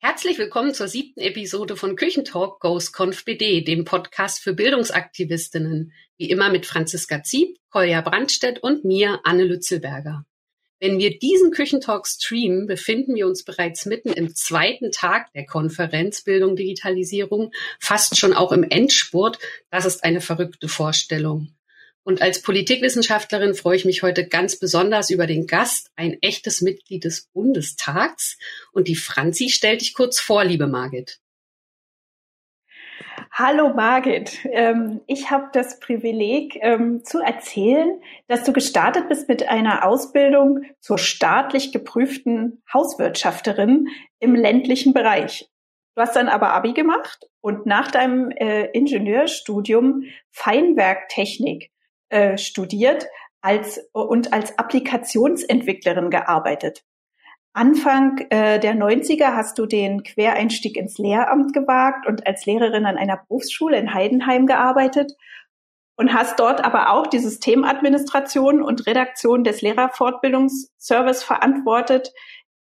Herzlich willkommen zur siebten Episode von Küchentalk Goes BD, dem Podcast für Bildungsaktivistinnen. Wie immer mit Franziska Zieb, Kolja Brandstedt und mir, Anne Lützelberger. Wenn wir diesen Küchentalk streamen, befinden wir uns bereits mitten im zweiten Tag der Konferenz Bildung Digitalisierung, fast schon auch im Endspurt. Das ist eine verrückte Vorstellung. Und als Politikwissenschaftlerin freue ich mich heute ganz besonders über den Gast, ein echtes Mitglied des Bundestags. Und die Franzi stellt dich kurz vor, liebe Margit. Hallo Margit, ähm, ich habe das Privileg ähm, zu erzählen, dass du gestartet bist mit einer Ausbildung zur staatlich geprüften Hauswirtschafterin im ländlichen Bereich. Du hast dann aber Abi gemacht und nach deinem äh, Ingenieurstudium Feinwerktechnik äh, studiert als, und als Applikationsentwicklerin gearbeitet. Anfang äh, der 90er hast du den Quereinstieg ins Lehramt gewagt und als Lehrerin an einer Berufsschule in Heidenheim gearbeitet und hast dort aber auch die Systemadministration und Redaktion des Lehrerfortbildungsservice verantwortet,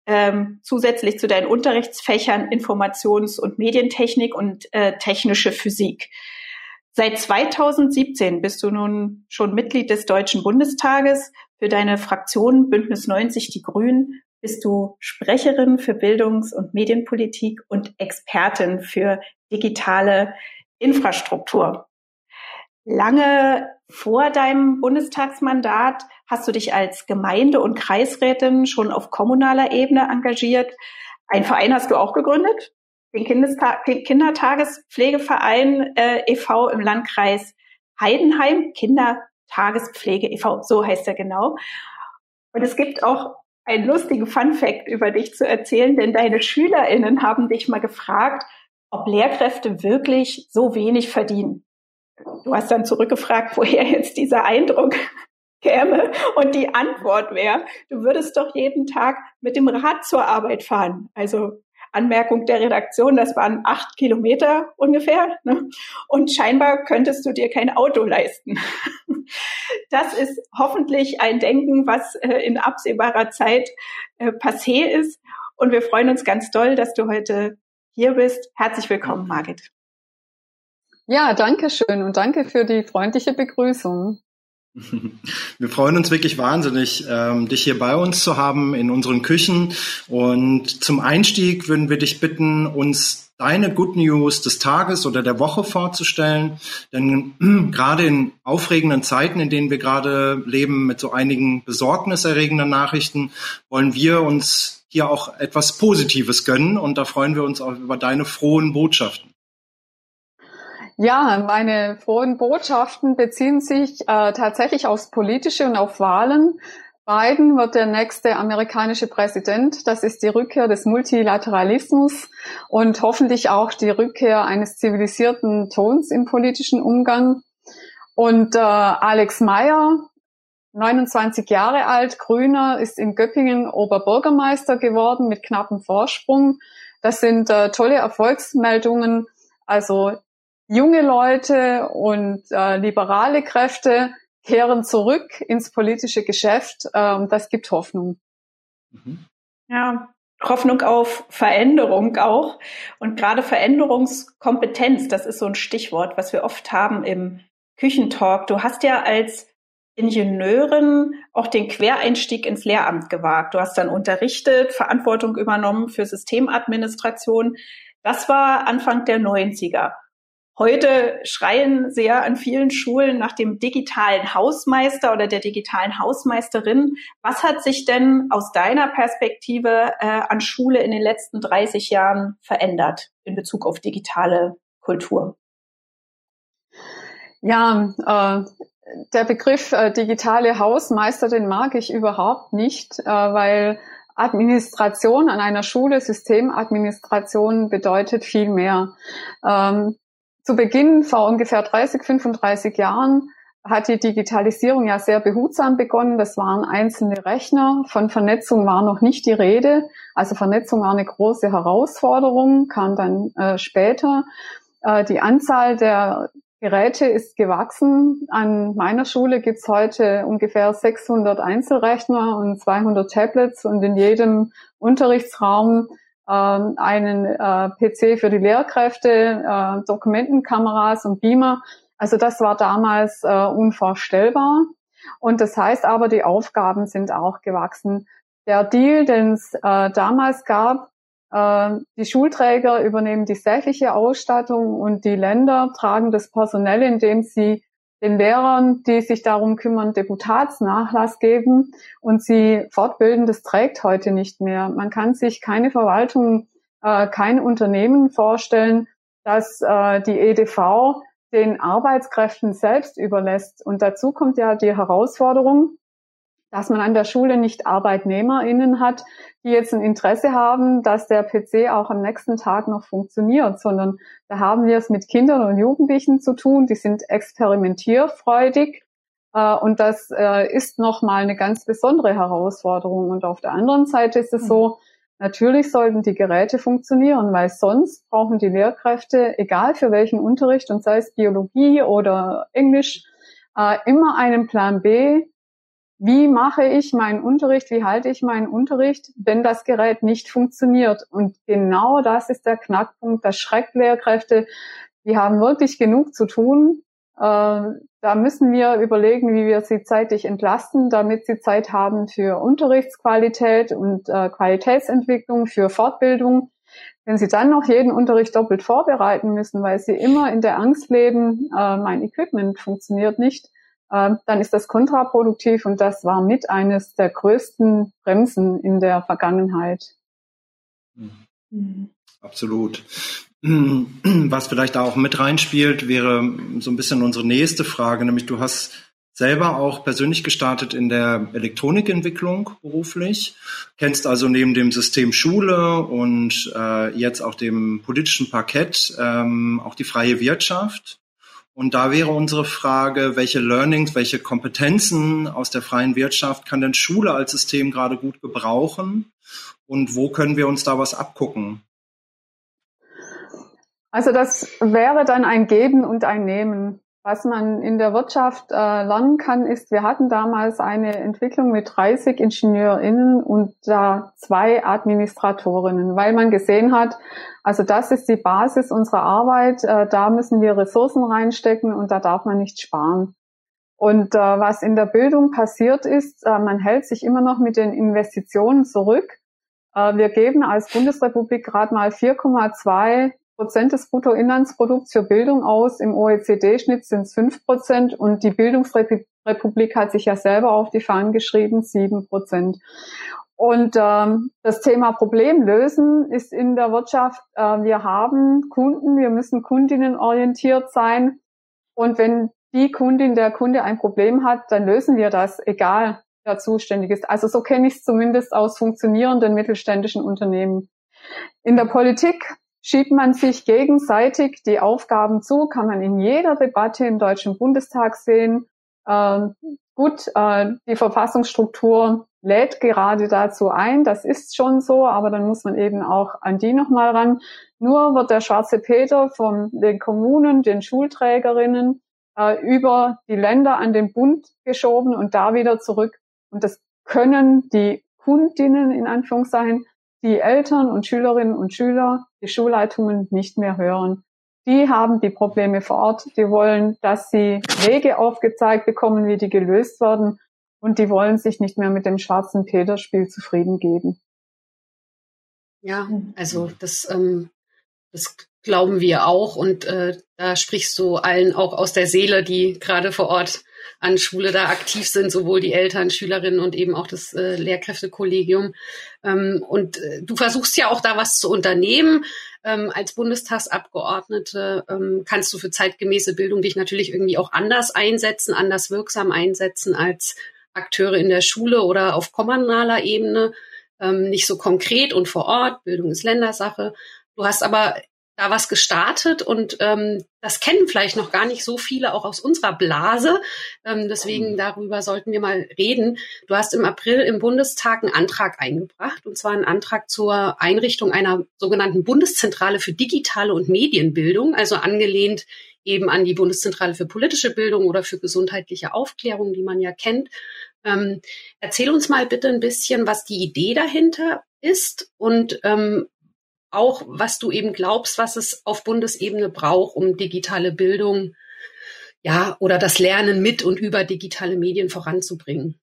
ähm, zusätzlich zu deinen Unterrichtsfächern Informations- und Medientechnik und äh, technische Physik. Seit 2017 bist du nun schon Mitglied des Deutschen Bundestages. Für deine Fraktion Bündnis 90 Die Grünen bist du Sprecherin für Bildungs- und Medienpolitik und Expertin für digitale Infrastruktur. Lange vor deinem Bundestagsmandat hast du dich als Gemeinde- und Kreisrätin schon auf kommunaler Ebene engagiert. Ein Verein hast du auch gegründet, den Kindesta Kindertagespflegeverein äh, e.V. im Landkreis Heidenheim, Kindertagespflege e.V., so heißt er genau. Und es gibt auch einen lustigen Fun-Fact über dich zu erzählen, denn deine SchülerInnen haben dich mal gefragt, ob Lehrkräfte wirklich so wenig verdienen. Du hast dann zurückgefragt, woher jetzt dieser Eindruck käme und die Antwort wäre, du würdest doch jeden Tag mit dem Rad zur Arbeit fahren. Also Anmerkung der Redaktion, das waren acht Kilometer ungefähr. Ne? Und scheinbar könntest du dir kein Auto leisten. Das ist hoffentlich ein Denken, was äh, in absehbarer Zeit äh, passé ist. Und wir freuen uns ganz doll, dass du heute hier bist. Herzlich willkommen, Margit. Ja, danke schön und danke für die freundliche Begrüßung. Wir freuen uns wirklich wahnsinnig, ähm, dich hier bei uns zu haben in unseren Küchen. Und zum Einstieg würden wir dich bitten, uns deine Good News des Tages oder der Woche vorzustellen. Denn gerade in aufregenden Zeiten, in denen wir gerade leben, mit so einigen besorgniserregenden Nachrichten, wollen wir uns hier auch etwas Positives gönnen. Und da freuen wir uns auch über deine frohen Botschaften. Ja, meine frohen Botschaften beziehen sich äh, tatsächlich aufs Politische und auf Wahlen. Biden wird der nächste amerikanische Präsident. Das ist die Rückkehr des Multilateralismus und hoffentlich auch die Rückkehr eines zivilisierten Tons im politischen Umgang. Und äh, Alex Meyer, 29 Jahre alt, Grüner, ist in Göppingen Oberbürgermeister geworden mit knappem Vorsprung. Das sind äh, tolle Erfolgsmeldungen. Also junge Leute und äh, liberale Kräfte kehren zurück ins politische Geschäft. Ähm, das gibt Hoffnung. Mhm. Ja, Hoffnung auf Veränderung auch. Und gerade Veränderungskompetenz, das ist so ein Stichwort, was wir oft haben im Küchentalk. Du hast ja als Ingenieurin auch den Quereinstieg ins Lehramt gewagt. Du hast dann unterrichtet, Verantwortung übernommen für Systemadministration. Das war Anfang der 90er. Heute schreien sehr an vielen Schulen nach dem digitalen Hausmeister oder der digitalen Hausmeisterin. Was hat sich denn aus deiner Perspektive äh, an Schule in den letzten 30 Jahren verändert in Bezug auf digitale Kultur? Ja, äh, der Begriff äh, digitale Hausmeister, den mag ich überhaupt nicht, äh, weil Administration an einer Schule, Systemadministration bedeutet viel mehr. Ähm, zu Beginn vor ungefähr 30, 35 Jahren hat die Digitalisierung ja sehr behutsam begonnen. Das waren einzelne Rechner. Von Vernetzung war noch nicht die Rede. Also Vernetzung war eine große Herausforderung, kam dann äh, später. Äh, die Anzahl der Geräte ist gewachsen. An meiner Schule gibt's heute ungefähr 600 Einzelrechner und 200 Tablets und in jedem Unterrichtsraum einen äh, PC für die Lehrkräfte, äh, Dokumentenkameras und Beamer. Also das war damals äh, unvorstellbar. Und das heißt aber, die Aufgaben sind auch gewachsen. Der Deal, den es äh, damals gab, äh, die Schulträger übernehmen die sächliche Ausstattung und die Länder tragen das Personell, indem sie den Lehrern, die sich darum kümmern, Deputatsnachlass geben und sie fortbilden, das trägt heute nicht mehr. Man kann sich keine Verwaltung, äh, kein Unternehmen vorstellen, dass äh, die EDV den Arbeitskräften selbst überlässt. Und dazu kommt ja die Herausforderung, dass man an der Schule nicht ArbeitnehmerInnen hat, die jetzt ein Interesse haben, dass der PC auch am nächsten Tag noch funktioniert, sondern da haben wir es mit Kindern und Jugendlichen zu tun, die sind experimentierfreudig äh, und das äh, ist nochmal eine ganz besondere Herausforderung. Und auf der anderen Seite ist es so, Natürlich sollten die Geräte funktionieren, weil sonst brauchen die Lehrkräfte, egal für welchen Unterricht, und sei es Biologie oder Englisch, äh, immer einen Plan B. Wie mache ich meinen Unterricht? Wie halte ich meinen Unterricht, wenn das Gerät nicht funktioniert? Und genau das ist der Knackpunkt. Das schreckt Lehrkräfte. Die haben wirklich genug zu tun. Äh, da müssen wir überlegen, wie wir sie zeitlich entlasten, damit sie Zeit haben für Unterrichtsqualität und äh, Qualitätsentwicklung, für Fortbildung. Wenn sie dann noch jeden Unterricht doppelt vorbereiten müssen, weil sie immer in der Angst leben, äh, mein Equipment funktioniert nicht, dann ist das kontraproduktiv und das war mit eines der größten Bremsen in der Vergangenheit. Mhm. Absolut. Was vielleicht da auch mit reinspielt, wäre so ein bisschen unsere nächste Frage, nämlich du hast selber auch persönlich gestartet in der Elektronikentwicklung beruflich, kennst also neben dem System Schule und äh, jetzt auch dem politischen Parkett ähm, auch die freie Wirtschaft. Und da wäre unsere Frage, welche Learnings, welche Kompetenzen aus der freien Wirtschaft kann denn Schule als System gerade gut gebrauchen? Und wo können wir uns da was abgucken? Also das wäre dann ein Geben und ein Nehmen. Was man in der Wirtschaft äh, lernen kann, ist, wir hatten damals eine Entwicklung mit 30 IngenieurInnen und äh, zwei Administratorinnen, weil man gesehen hat, also das ist die Basis unserer Arbeit, äh, da müssen wir Ressourcen reinstecken und da darf man nicht sparen. Und äh, was in der Bildung passiert ist, äh, man hält sich immer noch mit den Investitionen zurück. Äh, wir geben als Bundesrepublik gerade mal 4,2 Prozent des Bruttoinlandsprodukts für Bildung aus. Im OECD-Schnitt sind es fünf Prozent und die Bildungsrepublik hat sich ja selber auf die Fahnen geschrieben, sieben Prozent. Und ähm, das Thema Problem lösen ist in der Wirtschaft, äh, wir haben Kunden, wir müssen kundinnenorientiert sein. Und wenn die Kundin, der Kunde ein Problem hat, dann lösen wir das, egal wer zuständig ist. Also so kenne ich es zumindest aus funktionierenden mittelständischen Unternehmen. In der Politik schiebt man sich gegenseitig die Aufgaben zu, kann man in jeder Debatte im Deutschen Bundestag sehen. Ähm, gut, äh, die Verfassungsstruktur lädt gerade dazu ein, das ist schon so, aber dann muss man eben auch an die nochmal ran. Nur wird der schwarze Peter von den Kommunen, den Schulträgerinnen äh, über die Länder an den Bund geschoben und da wieder zurück. Und das können die Kundinnen in Anführungszeichen die Eltern und Schülerinnen und Schüler, die Schulleitungen nicht mehr hören. Die haben die Probleme vor Ort. Die wollen, dass sie Wege aufgezeigt bekommen, wie die gelöst werden. Und die wollen sich nicht mehr mit dem schwarzen Peter-Spiel zufrieden geben. Ja, also das, ähm, das glauben wir auch. Und äh, da sprichst du allen auch aus der Seele, die gerade vor Ort an Schule da aktiv sind, sowohl die Eltern, Schülerinnen und eben auch das äh, Lehrkräftekollegium. Ähm, und äh, du versuchst ja auch da was zu unternehmen. Ähm, als Bundestagsabgeordnete ähm, kannst du für zeitgemäße Bildung dich natürlich irgendwie auch anders einsetzen, anders wirksam einsetzen als Akteure in der Schule oder auf kommunaler Ebene. Ähm, nicht so konkret und vor Ort. Bildung ist Ländersache. Du hast aber da was gestartet und ähm, das kennen vielleicht noch gar nicht so viele auch aus unserer Blase. Ähm, deswegen mhm. darüber sollten wir mal reden. Du hast im April im Bundestag einen Antrag eingebracht und zwar einen Antrag zur Einrichtung einer sogenannten Bundeszentrale für digitale und Medienbildung, also angelehnt eben an die Bundeszentrale für politische Bildung oder für gesundheitliche Aufklärung, die man ja kennt. Ähm, erzähl uns mal bitte ein bisschen, was die Idee dahinter ist und ähm, auch, was du eben glaubst, was es auf Bundesebene braucht, um digitale Bildung, ja, oder das Lernen mit und über digitale Medien voranzubringen.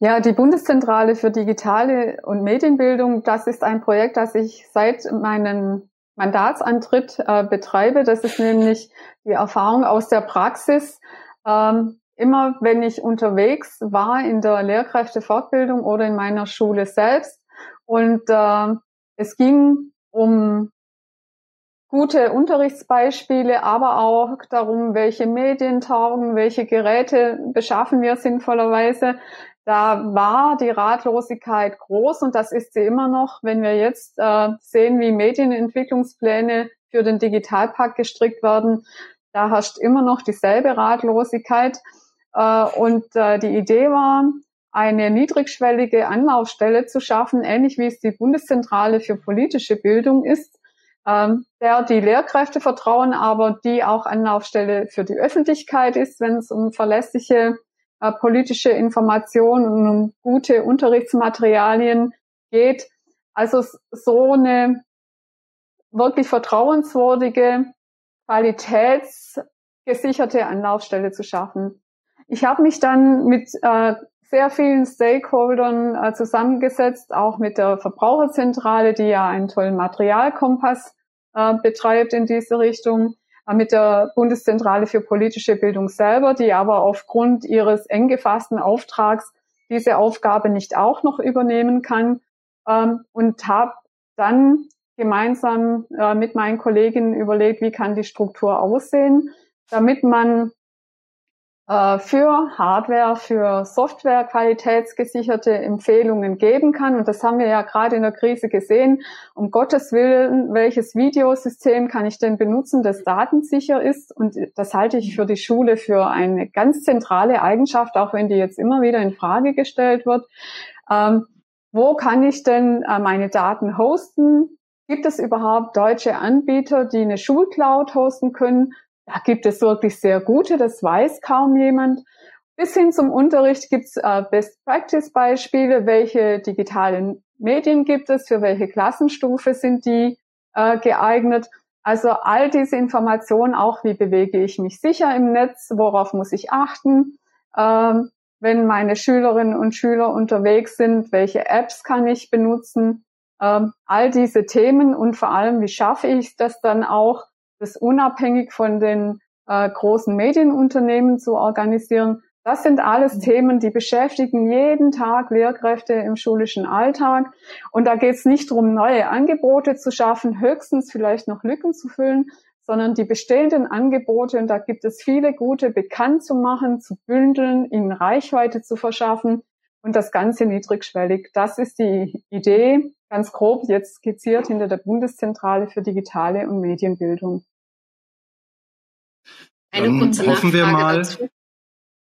Ja, die Bundeszentrale für digitale und Medienbildung, das ist ein Projekt, das ich seit meinem Mandatsantritt äh, betreibe. Das ist nämlich die Erfahrung aus der Praxis. Ähm, immer wenn ich unterwegs war in der Lehrkräftefortbildung oder in meiner Schule selbst und äh, es ging um gute Unterrichtsbeispiele, aber auch darum, welche Medien taugen, welche Geräte beschaffen wir sinnvollerweise. Da war die Ratlosigkeit groß und das ist sie immer noch, wenn wir jetzt äh, sehen, wie Medienentwicklungspläne für den Digitalpakt gestrickt werden. Da herrscht immer noch dieselbe Ratlosigkeit. Äh, und äh, die Idee war, eine niedrigschwellige Anlaufstelle zu schaffen, ähnlich wie es die Bundeszentrale für politische Bildung ist, ähm, der die Lehrkräfte vertrauen, aber die auch Anlaufstelle für die Öffentlichkeit ist, wenn es um verlässliche äh, politische Informationen und um gute Unterrichtsmaterialien geht. Also so eine wirklich vertrauenswürdige, qualitätsgesicherte Anlaufstelle zu schaffen. Ich habe mich dann mit äh, sehr vielen Stakeholdern äh, zusammengesetzt, auch mit der Verbraucherzentrale, die ja einen tollen Materialkompass äh, betreibt in diese Richtung mit der Bundeszentrale für politische Bildung selber, die aber aufgrund ihres eng gefassten Auftrags diese Aufgabe nicht auch noch übernehmen kann. Ähm, und habe dann gemeinsam äh, mit meinen Kolleginnen überlegt, wie kann die Struktur aussehen, damit man äh, für Hardware, für Software qualitätsgesicherte Empfehlungen geben kann. Und das haben wir ja gerade in der Krise gesehen. Um Gottes Willen, welches Videosystem kann ich denn benutzen, das datensicher ist? Und das halte ich für die Schule für eine ganz zentrale Eigenschaft, auch wenn die jetzt immer wieder in Frage gestellt wird. Ähm, wo kann ich denn äh, meine Daten hosten? Gibt es überhaupt deutsche Anbieter, die eine Schulcloud hosten können? Da gibt es wirklich sehr gute, das weiß kaum jemand. Bis hin zum Unterricht gibt es äh, Best-Practice-Beispiele, welche digitalen Medien gibt es, für welche Klassenstufe sind die äh, geeignet. Also all diese Informationen, auch wie bewege ich mich sicher im Netz, worauf muss ich achten, ähm, wenn meine Schülerinnen und Schüler unterwegs sind, welche Apps kann ich benutzen, ähm, all diese Themen und vor allem, wie schaffe ich das dann auch, das unabhängig von den äh, großen Medienunternehmen zu organisieren. Das sind alles mhm. Themen, die beschäftigen jeden Tag Lehrkräfte im schulischen Alltag. Und da geht es nicht darum, neue Angebote zu schaffen, höchstens vielleicht noch Lücken zu füllen, sondern die bestehenden Angebote, und da gibt es viele gute, bekannt zu machen, zu bündeln, ihnen Reichweite zu verschaffen und das Ganze niedrigschwellig. Das ist die Idee, ganz grob jetzt skizziert hinter der Bundeszentrale für digitale und Medienbildung. Eine Dann kurze hoffen wir mal. Dazu.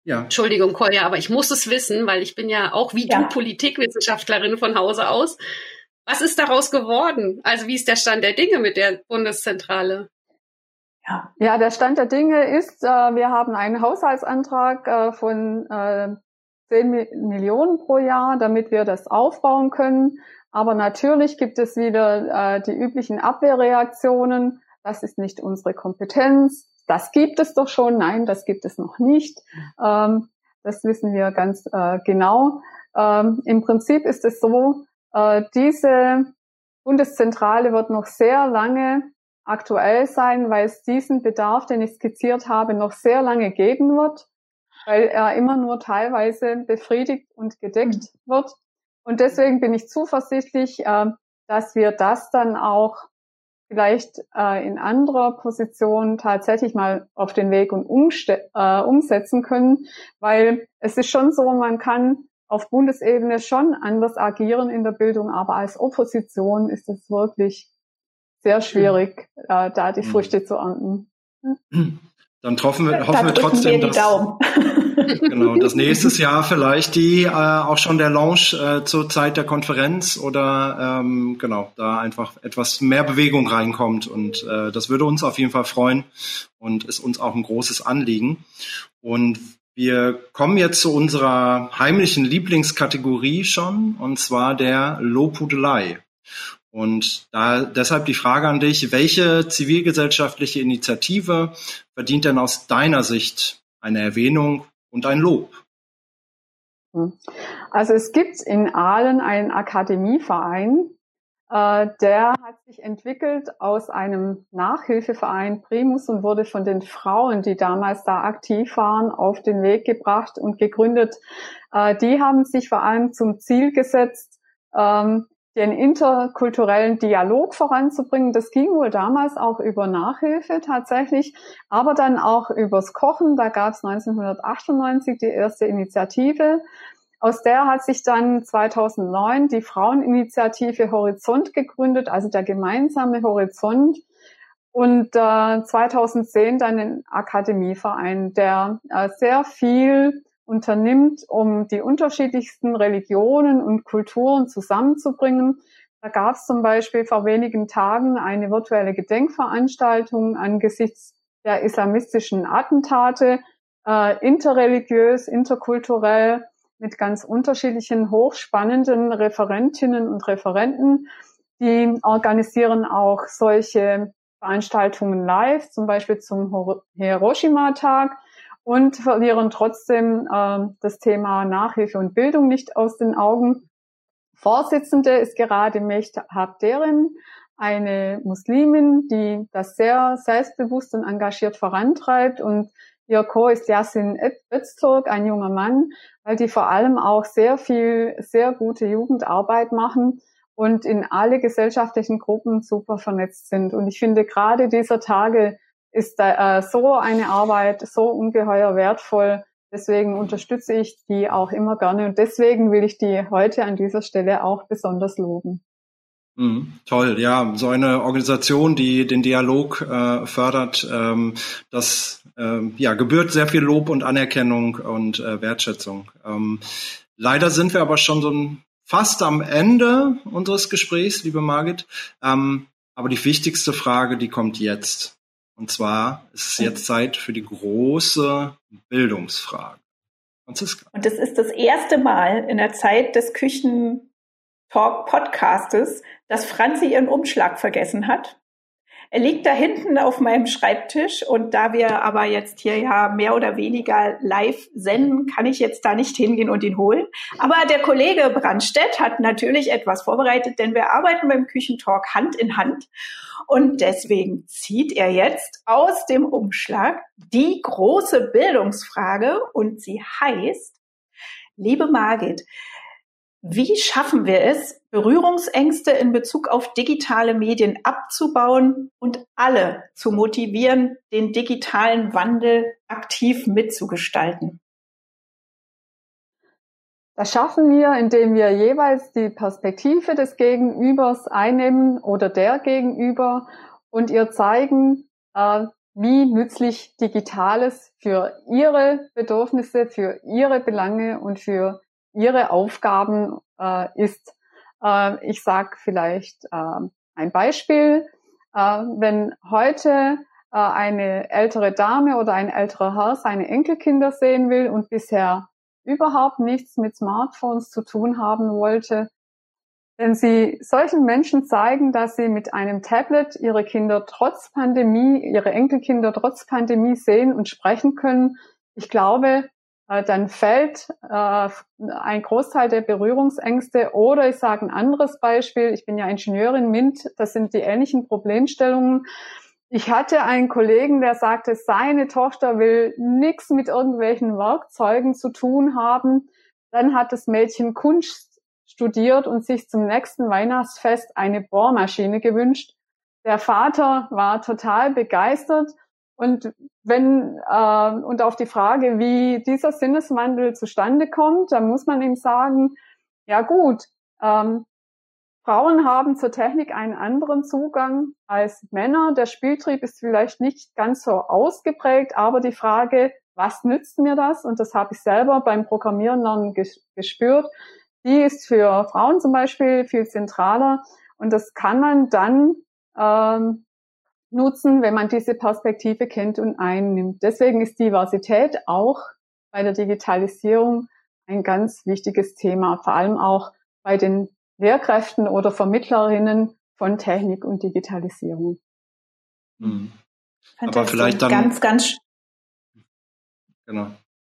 Ja. Entschuldigung, Kolja, aber ich muss es wissen, weil ich bin ja auch wie ja. du Politikwissenschaftlerin von Hause aus. Was ist daraus geworden? Also wie ist der Stand der Dinge mit der Bundeszentrale? Ja, ja der Stand der Dinge ist, äh, wir haben einen Haushaltsantrag äh, von äh, 10 Millionen pro Jahr, damit wir das aufbauen können. Aber natürlich gibt es wieder äh, die üblichen Abwehrreaktionen. Das ist nicht unsere Kompetenz. Das gibt es doch schon. Nein, das gibt es noch nicht. Ähm, das wissen wir ganz äh, genau. Ähm, Im Prinzip ist es so, äh, diese Bundeszentrale wird noch sehr lange aktuell sein, weil es diesen Bedarf, den ich skizziert habe, noch sehr lange geben wird weil er immer nur teilweise befriedigt und gedeckt mhm. wird. Und deswegen bin ich zuversichtlich, äh, dass wir das dann auch vielleicht äh, in anderer Position tatsächlich mal auf den Weg und äh, umsetzen können, weil es ist schon so, man kann auf Bundesebene schon anders agieren in der Bildung, aber als Opposition ist es wirklich sehr schwierig, äh, da die mhm. Früchte zu ernten. Dann hoffen wir, hoffen wir trotzdem, wir dass, genau, das nächste Jahr vielleicht die äh, auch schon der Launch äh, zur Zeit der Konferenz oder ähm, genau, da einfach etwas mehr Bewegung reinkommt und äh, das würde uns auf jeden Fall freuen und ist uns auch ein großes Anliegen. Und wir kommen jetzt zu unserer heimlichen Lieblingskategorie schon, und zwar der Lobhudelei. Und da deshalb die Frage an dich, welche zivilgesellschaftliche Initiative verdient denn aus deiner Sicht eine Erwähnung und ein Lob? Hm. Also es gibt in Aalen einen Akademieverein, äh, der hat sich entwickelt aus einem Nachhilfeverein Primus und wurde von den Frauen, die damals da aktiv waren, auf den Weg gebracht und gegründet. Äh, die haben sich vor allem zum Ziel gesetzt, ähm, den interkulturellen Dialog voranzubringen. Das ging wohl damals auch über Nachhilfe tatsächlich, aber dann auch übers Kochen. Da gab es 1998 die erste Initiative. Aus der hat sich dann 2009 die Fraueninitiative Horizont gegründet, also der gemeinsame Horizont. Und äh, 2010 dann den Akademieverein, der äh, sehr viel unternimmt, um die unterschiedlichsten Religionen und Kulturen zusammenzubringen. Da gab es zum Beispiel vor wenigen Tagen eine virtuelle Gedenkveranstaltung angesichts der islamistischen Attentate, äh, interreligiös, interkulturell, mit ganz unterschiedlichen hochspannenden Referentinnen und Referenten. Die organisieren auch solche Veranstaltungen live, zum Beispiel zum Hiroshima-Tag und verlieren trotzdem äh, das Thema Nachhilfe und Bildung nicht aus den Augen. Vorsitzende ist gerade Mecht Habderin, eine Muslimin, die das sehr selbstbewusst und engagiert vorantreibt und ihr Co ist Yasin Öztürk, ein junger Mann, weil die vor allem auch sehr viel, sehr gute Jugendarbeit machen und in alle gesellschaftlichen Gruppen super vernetzt sind. Und ich finde gerade dieser Tage ist äh, so eine Arbeit so ungeheuer wertvoll. Deswegen unterstütze ich die auch immer gerne und deswegen will ich die heute an dieser Stelle auch besonders loben. Mhm, toll, ja, so eine Organisation, die den Dialog äh, fördert, ähm, das ähm, ja, gebührt sehr viel Lob und Anerkennung und äh, Wertschätzung. Ähm, leider sind wir aber schon so fast am Ende unseres Gesprächs, liebe Margit. Ähm, aber die wichtigste Frage, die kommt jetzt. Und zwar ist es jetzt Zeit für die große Bildungsfrage. Franziska. Und das ist das erste Mal in der Zeit des Küchentalk-Podcastes, dass Franzi ihren Umschlag vergessen hat. Er liegt da hinten auf meinem Schreibtisch und da wir aber jetzt hier ja mehr oder weniger live senden, kann ich jetzt da nicht hingehen und ihn holen. Aber der Kollege Brandstedt hat natürlich etwas vorbereitet, denn wir arbeiten beim Küchentalk Hand in Hand und deswegen zieht er jetzt aus dem Umschlag die große Bildungsfrage und sie heißt, liebe Margit, wie schaffen wir es, Berührungsängste in Bezug auf digitale Medien abzubauen und alle zu motivieren, den digitalen Wandel aktiv mitzugestalten? Das schaffen wir, indem wir jeweils die Perspektive des Gegenübers einnehmen oder der Gegenüber und ihr zeigen, äh, wie nützlich Digitales für ihre Bedürfnisse, für ihre Belange und für ihre Aufgaben äh, ist. Äh, ich sage vielleicht äh, ein Beispiel. Äh, wenn heute äh, eine ältere Dame oder ein älterer Herr seine Enkelkinder sehen will und bisher überhaupt nichts mit Smartphones zu tun haben wollte, wenn Sie solchen Menschen zeigen, dass Sie mit einem Tablet Ihre Kinder trotz Pandemie, Ihre Enkelkinder trotz Pandemie sehen und sprechen können, ich glaube, dann fällt äh, ein Großteil der Berührungsängste. Oder ich sage ein anderes Beispiel, ich bin ja Ingenieurin MINT, das sind die ähnlichen Problemstellungen. Ich hatte einen Kollegen, der sagte, seine Tochter will nichts mit irgendwelchen Werkzeugen zu tun haben. Dann hat das Mädchen Kunst studiert und sich zum nächsten Weihnachtsfest eine Bohrmaschine gewünscht. Der Vater war total begeistert und wenn äh, und auf die Frage, wie dieser Sinneswandel zustande kommt, dann muss man ihm sagen, ja gut, ähm, Frauen haben zur Technik einen anderen Zugang als Männer. Der Spieltrieb ist vielleicht nicht ganz so ausgeprägt, aber die Frage, was nützt mir das? Und das habe ich selber beim Programmieren lernen gespürt. Die ist für Frauen zum Beispiel viel zentraler und das kann man dann ähm, nutzen, wenn man diese Perspektive kennt und einnimmt. Deswegen ist Diversität auch bei der Digitalisierung ein ganz wichtiges Thema, vor allem auch bei den Lehrkräften oder Vermittlerinnen von Technik und Digitalisierung. Mhm. Aber vielleicht dann ganz, ganz Genau.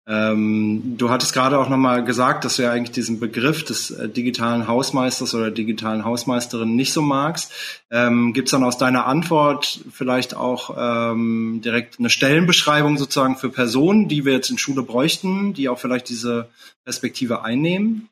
Ähm, du hattest gerade auch nochmal gesagt, dass du ja eigentlich diesen Begriff des äh, digitalen Hausmeisters oder digitalen Hausmeisterin nicht so magst. Ähm, Gibt es dann aus deiner Antwort vielleicht auch ähm, direkt eine Stellenbeschreibung sozusagen für Personen, die wir jetzt in Schule bräuchten, die auch vielleicht diese Perspektive einnehmen?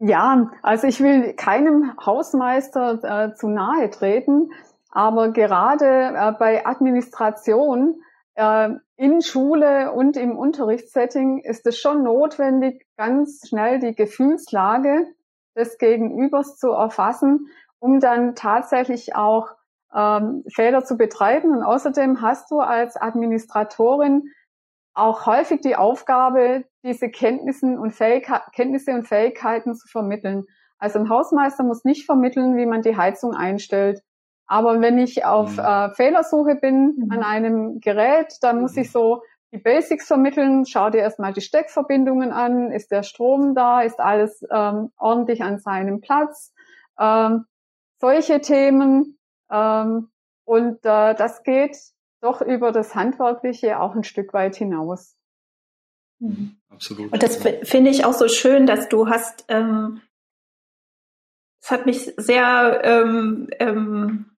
Ja, also ich will keinem Hausmeister äh, zu nahe treten, aber gerade äh, bei Administration äh, in Schule und im Unterrichtssetting ist es schon notwendig, ganz schnell die Gefühlslage des Gegenübers zu erfassen, um dann tatsächlich auch ähm, Fehler zu betreiben. Und außerdem hast du als Administratorin auch häufig die Aufgabe, diese Kenntnissen und Kenntnisse und Fähigkeiten zu vermitteln. Also ein Hausmeister muss nicht vermitteln, wie man die Heizung einstellt aber wenn ich auf mhm. äh, Fehlersuche bin mhm. an einem Gerät, dann muss ich so die Basics vermitteln. Schau dir erstmal die Steckverbindungen an. Ist der Strom da? Ist alles ähm, ordentlich an seinem Platz? Ähm, solche Themen. Ähm, und äh, das geht doch über das Handwerkliche auch ein Stück weit hinaus. Mhm. Absolut. Und das finde ich auch so schön, dass du hast, ähm, es hat mich sehr ähm, ähm,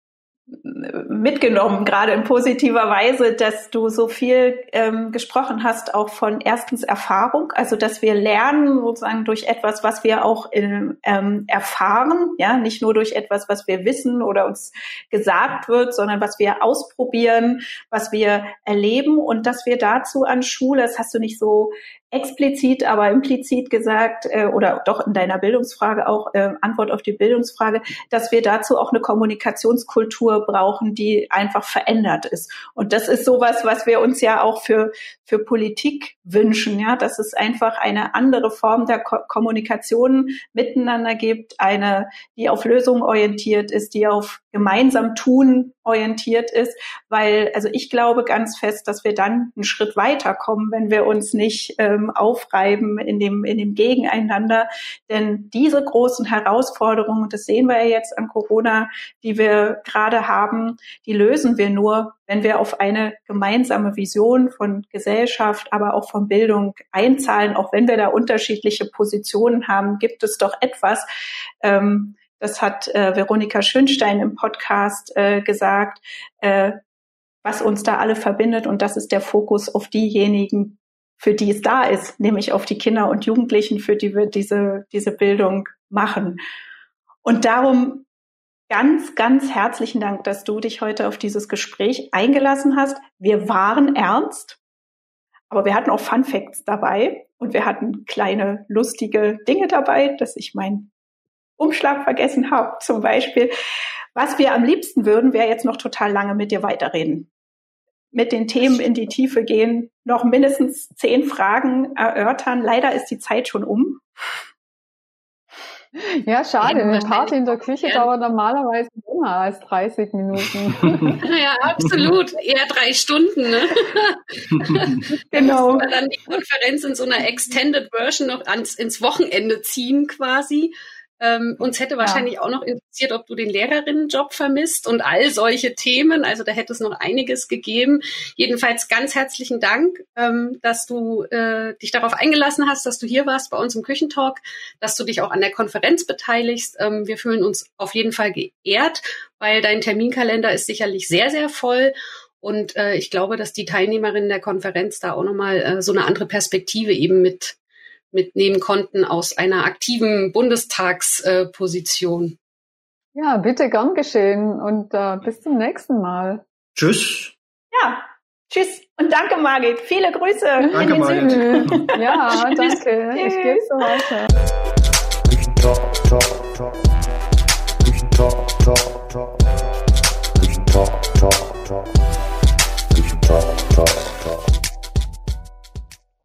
mitgenommen, gerade in positiver Weise, dass du so viel ähm, gesprochen hast, auch von erstens Erfahrung, also dass wir lernen sozusagen durch etwas, was wir auch in, ähm, erfahren, ja, nicht nur durch etwas, was wir wissen oder uns gesagt wird, sondern was wir ausprobieren, was wir erleben. Und dass wir dazu an Schule, das hast du nicht so explizit, aber implizit gesagt äh, oder doch in deiner Bildungsfrage auch äh, Antwort auf die Bildungsfrage, dass wir dazu auch eine Kommunikationskultur brauchen, die einfach verändert ist. Und das ist sowas, was wir uns ja auch für für Politik wünschen, ja, dass es einfach eine andere Form der Ko Kommunikation miteinander gibt, eine, die auf Lösungen orientiert ist, die auf gemeinsam tun orientiert ist, weil also ich glaube ganz fest, dass wir dann einen Schritt weiterkommen, wenn wir uns nicht ähm, aufreiben in dem in dem Gegeneinander, denn diese großen Herausforderungen, das sehen wir ja jetzt an Corona, die wir gerade haben, die lösen wir nur, wenn wir auf eine gemeinsame Vision von Gesellschaft, aber auch von Bildung einzahlen, auch wenn wir da unterschiedliche Positionen haben, gibt es doch etwas, ähm, das hat äh, Veronika Schönstein im Podcast äh, gesagt, äh, was uns da alle verbindet. Und das ist der Fokus auf diejenigen, für die es da ist, nämlich auf die Kinder und Jugendlichen, für die wir diese, diese Bildung machen. Und darum ganz, ganz herzlichen Dank, dass du dich heute auf dieses Gespräch eingelassen hast. Wir waren ernst, aber wir hatten auch Fun Facts dabei und wir hatten kleine lustige Dinge dabei, dass ich mein Umschlag vergessen habe, zum Beispiel. Was wir am liebsten würden, wäre jetzt noch total lange mit dir weiterreden. Mit den Themen in die Tiefe gehen, noch mindestens zehn Fragen erörtern. Leider ist die Zeit schon um. Ja, schade. Eine Party in der Küche ja. dauert normalerweise länger als 30 Minuten. ja, absolut. Eher drei Stunden. Ne? genau. dann die Konferenz in so einer Extended Version noch ans, ins Wochenende ziehen quasi. Ähm, uns hätte wahrscheinlich ja. auch noch interessiert, ob du den Lehrerinnenjob vermisst und all solche Themen. Also da hätte es noch einiges gegeben. Jedenfalls ganz herzlichen Dank, ähm, dass du äh, dich darauf eingelassen hast, dass du hier warst bei uns im Küchentalk, dass du dich auch an der Konferenz beteiligst. Ähm, wir fühlen uns auf jeden Fall geehrt, weil dein Terminkalender ist sicherlich sehr, sehr voll. Und äh, ich glaube, dass die Teilnehmerinnen der Konferenz da auch nochmal äh, so eine andere Perspektive eben mit mitnehmen konnten aus einer aktiven Bundestagsposition. ja, bitte gern geschehen und äh, bis zum nächsten Mal. Tschüss. Ja, tschüss und danke Margit. Viele Grüße danke, in den Margit. Süden. ja, danke. ich gebe so weiter.